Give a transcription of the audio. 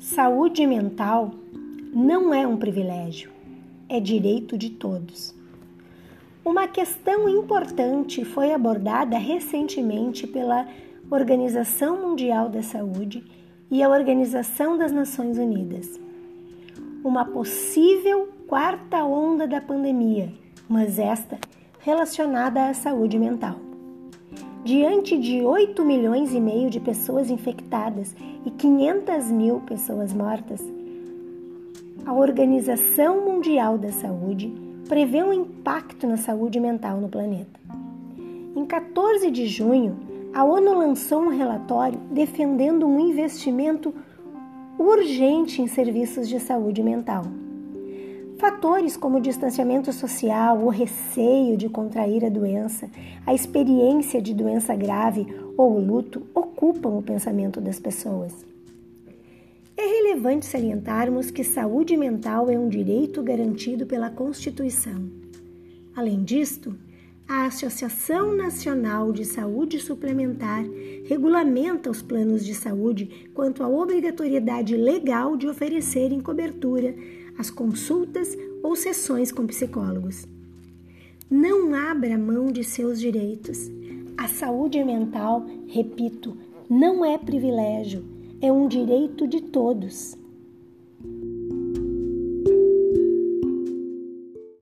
Saúde mental não é um privilégio, é direito de todos. Uma questão importante foi abordada recentemente pela Organização Mundial da Saúde e a Organização das Nações Unidas. Uma possível quarta onda da pandemia, mas esta relacionada à saúde mental. Diante de 8 milhões e meio de pessoas infectadas e 500 mil pessoas mortas, a Organização Mundial da Saúde prevê um impacto na saúde mental no planeta. Em 14 de junho, a ONU lançou um relatório defendendo um investimento urgente em serviços de saúde mental. Fatores como o distanciamento social, o receio de contrair a doença, a experiência de doença grave ou o luto ocupam o pensamento das pessoas. É relevante salientarmos que saúde mental é um direito garantido pela Constituição. Além disto, a Associação Nacional de Saúde Suplementar regulamenta os planos de saúde quanto à obrigatoriedade legal de oferecerem cobertura as consultas ou sessões com psicólogos. Não abra mão de seus direitos. A saúde mental, repito, não é privilégio, é um direito de todos.